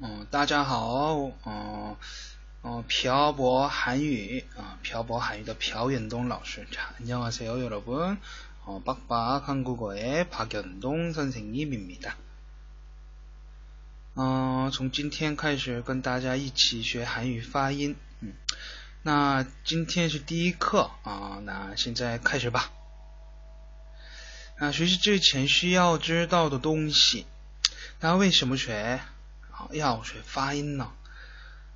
嗯，大家好，嗯，嗯，漂泊韩语啊，漂泊韩语的朴远东老师，자안녕하세요여러 분， 哦，박박한국어의박연동선생님입니 다。 嗯，从今天开始跟大家一起学韩语发音，嗯，那今天是第一课啊，那现在开始吧。那学习之前需要知道的东西，那为什么学？ 要学发音呢，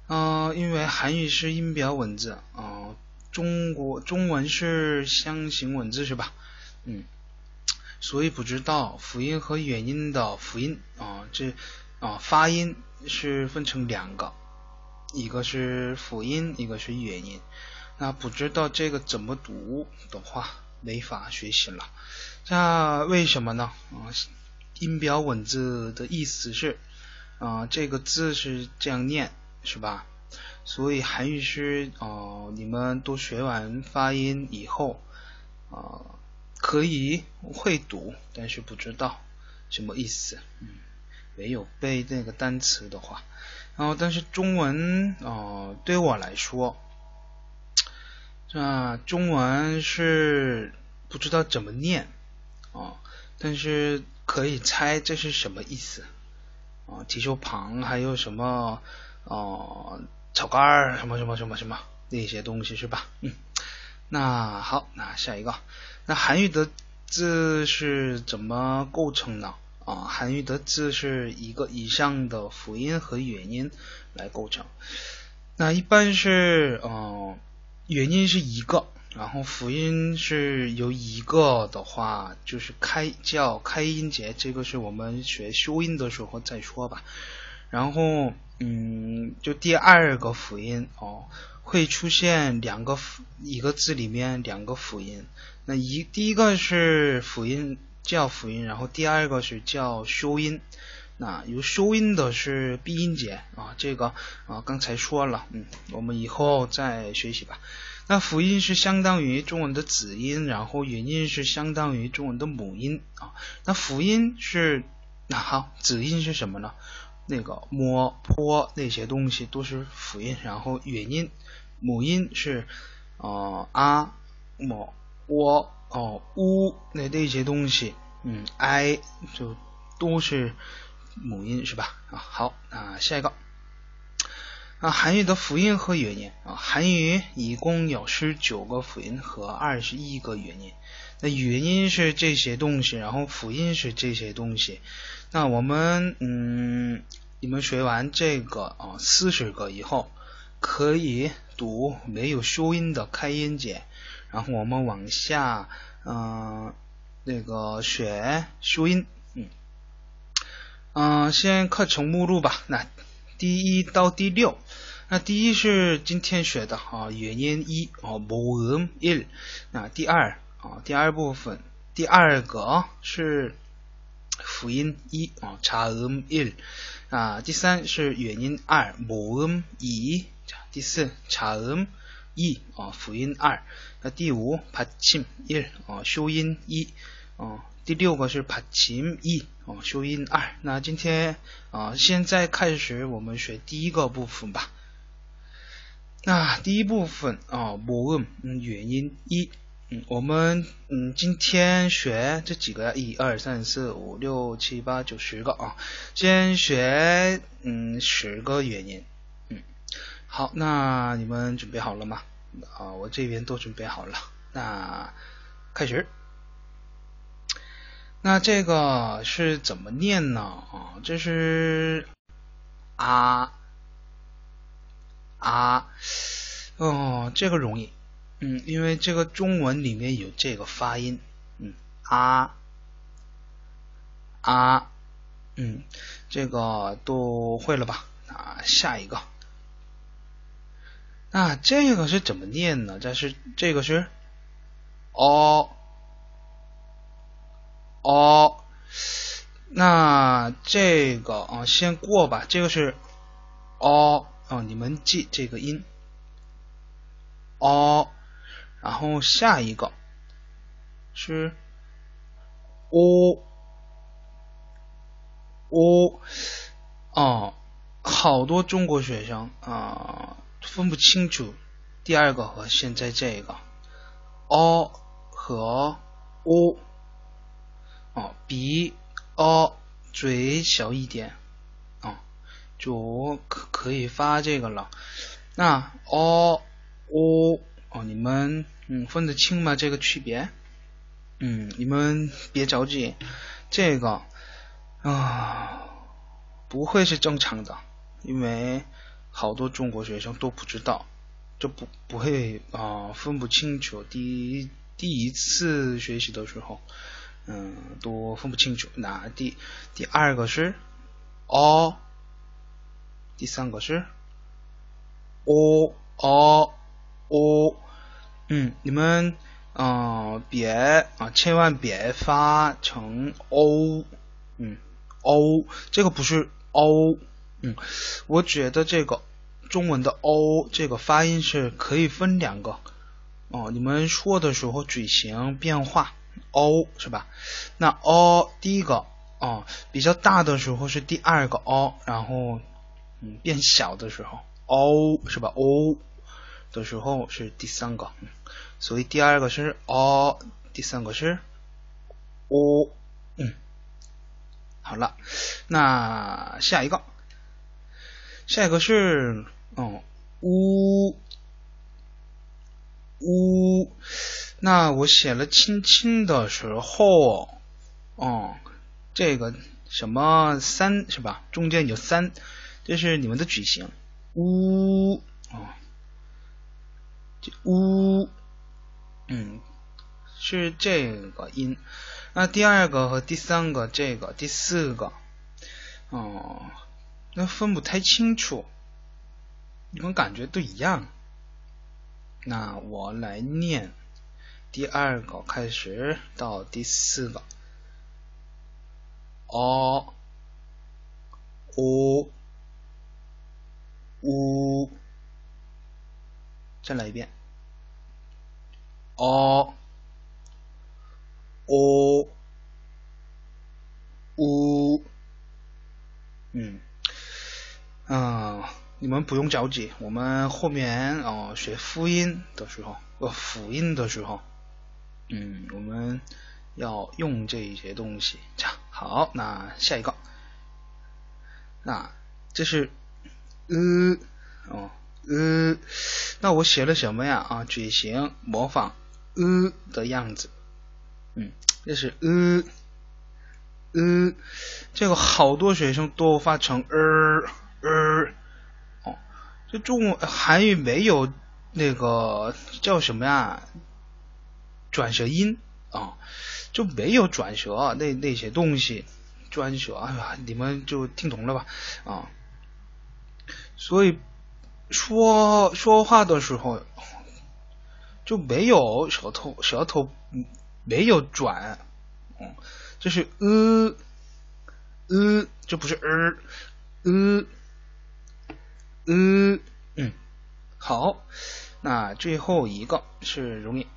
啊，因为韩语是音标文字，啊，中国中文是象形文字是吧？嗯，所以不知道辅音和元音的辅音啊，这啊发音是分成两个，一个是辅音，一个是元音。那不知道这个怎么读的话，没法学习了。那为什么呢？啊，音标文字的意思是。啊，这个字是这样念，是吧？所以韩语是啊，你们都学完发音以后啊，可以会读，但是不知道什么意思，嗯，没有背那个单词的话，然后但是中文啊，对我来说，这中文是不知道怎么念啊，但是可以猜这是什么意思。啊，提手旁还有什么哦，草杆什么什么什么什么那些东西是吧？嗯，那好，那下一个，那韩愈的字是怎么构成呢？啊，韩愈的字是一个以上的辅音和元音来构成。那一般是，嗯，元音是一个。然后辅音是有一个的话，就是开叫开音节，这个是我们学修音的时候再说吧。然后，嗯，就第二个辅音哦，会出现两个辅一个字里面两个辅音。那一第一个是辅音叫辅音，然后第二个是叫修音。那有收音的是闭音节啊，这个啊刚才说了，嗯，我们以后再学习吧。那辅音是相当于中文的子音，然后元音是相当于中文的母音啊。那辅音是那好，子音是什么呢？那个摸、坡那些东西都是辅音，然后元音母音是呃啊、么、喔、哦、乌那那些东西，嗯，i 就都是母音是吧？啊好，那下一个。啊，韩语的辅音和元音啊，韩语一共有十九个辅音和二十一个元音。那元音是这些东西，然后辅音是这些东西。那我们嗯，你们学完这个啊四十个以后，可以读没有收音的开音节，然后我们往下嗯那个学收音。嗯嗯，先课程目录吧。那第一到第六。那第一是今天学的啊，元音一哦，母音一。那第二啊，第二部分第二个是辅音一啊，差音一。啊，第三是元音二，母音一。第四差音一啊，辅音二。那第五받침一啊，修音一。哦，第六个是받침一哦，修音二。那今天啊，现在开始我们学第一个部分吧。 那第一部分啊，母音嗯元音一嗯，我们嗯今天学这几个一二三四五六七八九十个啊，先学嗯十个原因嗯，好，那你们准备好了吗？啊，我这边都准备好了，那开始。那这个是怎么念呢？啊，这是啊。啊，哦，这个容易，嗯，因为这个中文里面有这个发音，嗯，啊，啊，嗯，这个都会了吧？啊，下一个，那这个是怎么念呢？这是这个是，哦，哦，那这个啊，先过吧，这个是，哦哦。你们记这个音，哦，然后下一个。是哦，哦，哦，好多中国学生啊分不清楚第二个和现在这个。o 和 o 哦，比 o 嘴小一点，就可可以发这个了。那 o o 哦，你们嗯分得清吗？这个区别？嗯，你们别着急，这个啊不会是正常的，因为好多中国学生都不知道，就不不会啊分不清楚。第第一次学习的时候，嗯，都分不清楚。那第第二个是 o，第三个是 o o o，嗯，你们。嗯，别啊，千万别发成 o，嗯，o 这个不是 o，嗯，我觉得这个中文的 o 这个发音是可以分两个哦，你们说的时候嘴型变化 o 是吧？那 o 第一个哦比较大的时候是第二个 o，然后嗯。变小的时候 o 是吧？o 的时候是第三个。所以第二个是 o，第三个是 o，嗯，好了，那下一个，下一个是嗯 u u，那我写了轻轻的时候，哦，这个什么三是吧？中间有三，这是你们的矩形，呜啊，这呜。嗯，是这个音。那第二个和第三个，这个第四个，哦，那分不太清楚。你们感觉都一样。那我来念第二个开始到第四个。哦，哦，呜，再来一遍。哦，哦，呜嗯，啊，你们不用着急，我们后面哦学复音的时候，呃辅音的时候，嗯，我们要用这一些东西。这样好，那下一个，那这是呃哦呃，那我写了什么呀？啊，嘴型模仿。呃的样子，嗯，这是呃呃，这个好多学生都发成呃呃，哦，这中韩语没有那个叫什么呀？转舌音啊，就没有转舌那那些东西，转舌，哎呀，你们就听懂了吧？啊，所以说说话的时候。就没有舌头，舌头没有转，嗯，就是呃呃，这不是呃呃呃，嗯，好，那最后一个是容易，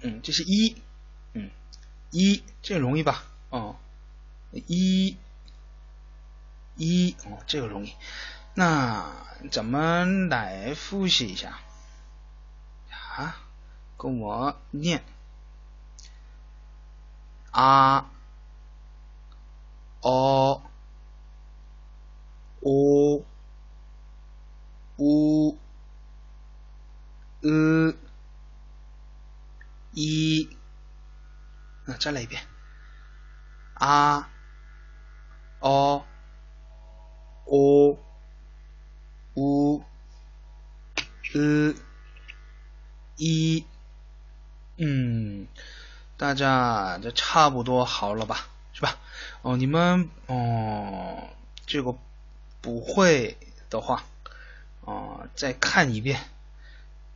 嗯，这是一，嗯，一，这容易吧？哦，一，一，哦，这个容易，那咱们来复习一下，啊。跟我念。啊哦哦呜呃一，那再来一遍。啊哦哦呜呃一。嗯，大家这差不多好了吧，是吧？哦，你们哦，这个不会的话，哦，再看一遍；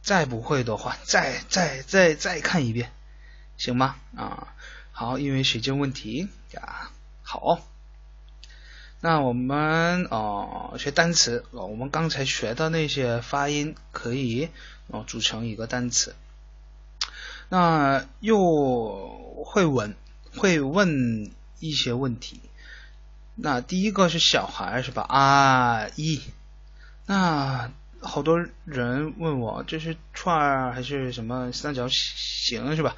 再不会的话，再再再再看一遍，行吗？啊，好，因为时间问题呀，好。那我们哦学单词，我们刚才学的那些发音可以哦组成一个单词。那又会问，会问一些问题。那第一个是小孩是吧？啊，一那好多人问我，这是串还是什么三角形是吧？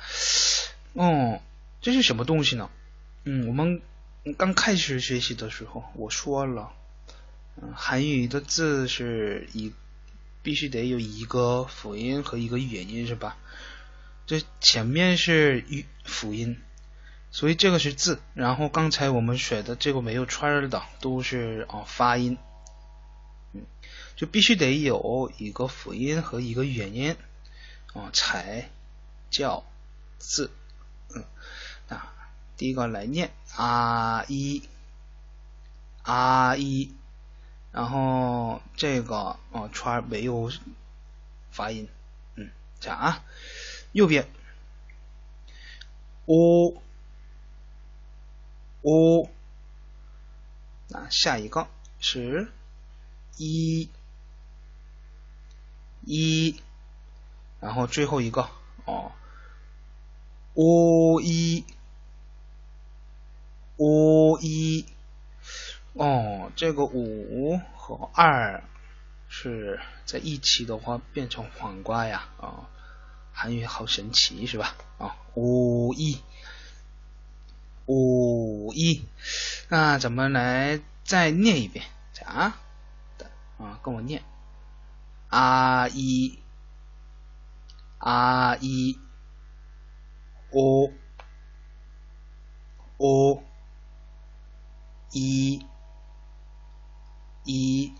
哦，这是什么东西呢？嗯，我们刚开始学习的时候我说了，嗯，韩语的字是一必须得有一个辅音和一个元音是吧？这前面是辅音，所以这个是字。然后刚才我们学的这个没有串儿的都是啊发音，嗯，就必须得有一个辅音和一个元音啊才叫字，嗯，啊，第一个来念啊一啊一，然后这个哦圈没有发音，嗯，这样啊。右边，o o，那下一个是一。一，然后最后一个哦，o 一。O 一，哦，这个五和二是在一起的话变成黄瓜呀啊。韩语好神奇是吧？啊，五一。五一，那咱们来再念一遍，啊的啊，跟我念。啊一。啊一。哦哦一一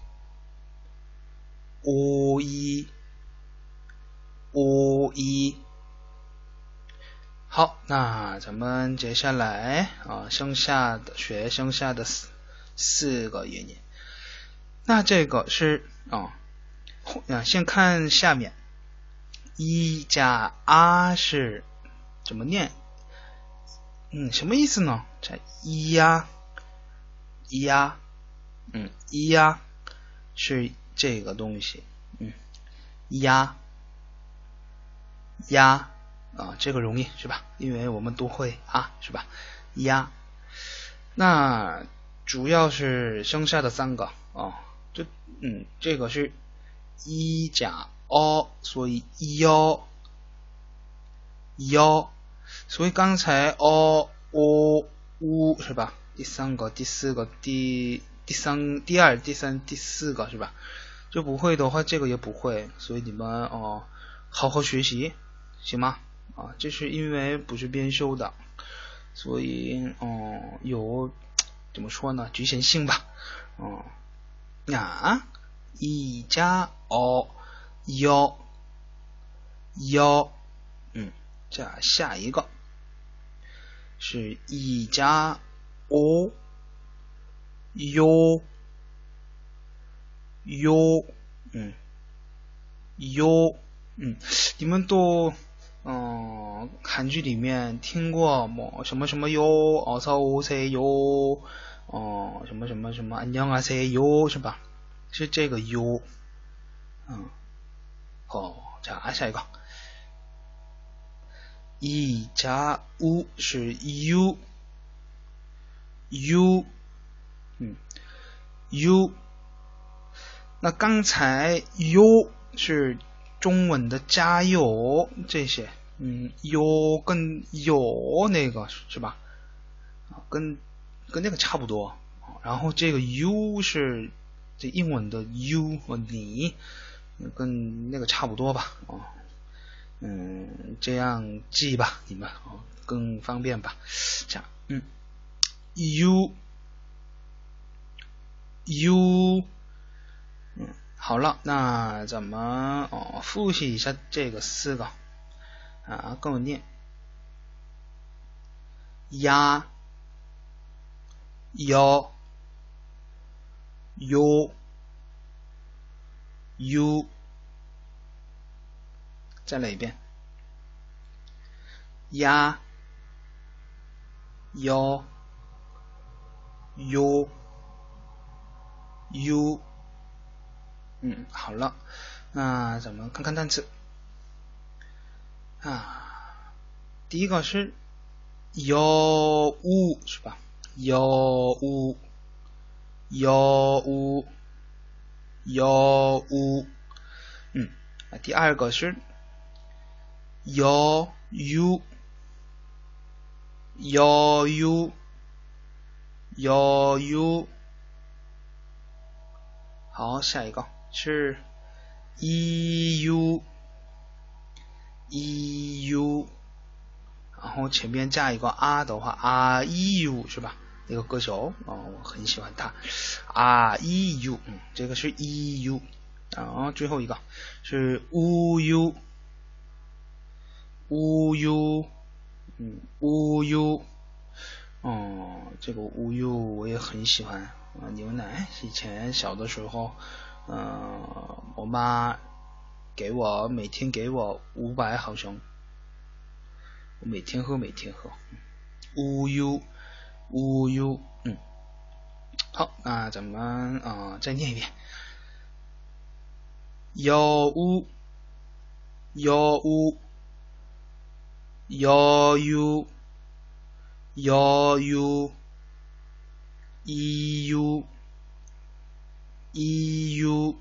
哦一。五一，好，那咱们接下来啊，剩下的学剩下的四四个元音。那这个是啊，先看下面，一加啊是怎么念？嗯，什么意思呢？这一呀，呀，嗯，一呀是这个东西，嗯，呀。呀啊，这个容易是吧？因为我们都会啊，是吧？呀，那主要是剩下的三个啊，就嗯，这个是一甲哦所以幺幺，所以刚才哦哦呜是吧？第三个、第四个、第第三、第二、第三、第四个是吧？就不会的话，这个也不会，所以你们哦，好好学习。行吗？啊，这是因为不是编修的，所以嗯有怎么说呢？局限性吧。嗯，啊，一加哦幺幺，嗯，加下一个是一加哦哟哟，嗯哟，嗯，你们都。嗯，韩剧里面听过么什么什么哟，어서오세 요， 哦，什么什么什么안녕하세 요， 是吧？是这个哟，嗯，好，加下一个，一加五是 u，u，嗯，u，那刚才 u 是。中文的加油这些，嗯，，u 跟有那个是吧？啊，跟跟那个差不多。然后这个 you 是这英文的 you 和你，跟那个差不多吧？啊，嗯，这样记吧，你们啊更方便吧？这样，嗯 u u，嗯，好了，那怎么哦复习一下这个四个啊？跟我念呀，yo yo u，再来一遍压，yo。Yo, 요、 유。 嗯，好了，那咱们看看单词啊。第一个是有五是吧？有五有五，药物，嗯，第二个是药油，药油，药油。好，下一个。是 eu，eu，然后前面加一个啊的话啊 eu 是吧？那个歌手啊，我很喜欢他。啊 eu，嗯，这个是 eu，然后最后一个是 uu，uu，嗯，uu，哦，这个 uu 我也很喜欢。牛奶以前小的时候，嗯，我妈给我每天给我五百毫升，我每天喝每天喝。乌优乌优，嗯，好，那咱们啊再念一遍。幺五幺五幺优幺优。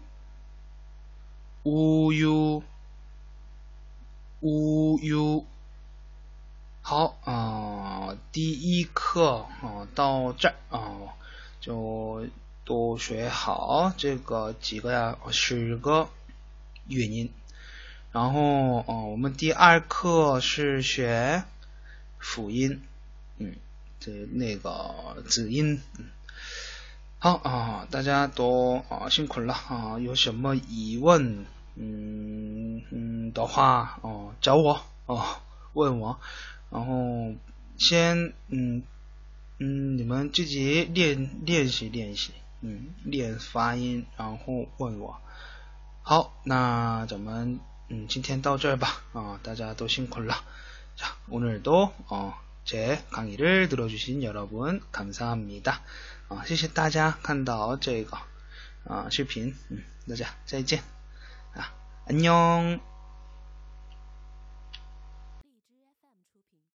eu eu u u u 好啊，第一课啊到这儿啊就都学好这个几个呀？十个元音，然后啊我们第二课是学辅音，嗯。这那个子音，好啊，大家都啊辛苦了啊，有什么疑问嗯嗯的话哦找我哦问我，然后先嗯嗯你们自己练练习练习嗯练发音，然后问我。好，那咱们嗯今天到这儿吧啊，大家都辛苦了，자오늘도어 제 강의를 들어주신 여러분 감사합니다. 어, 谢谢大家看到这个啊视频，嗯，大家再见啊，안녕。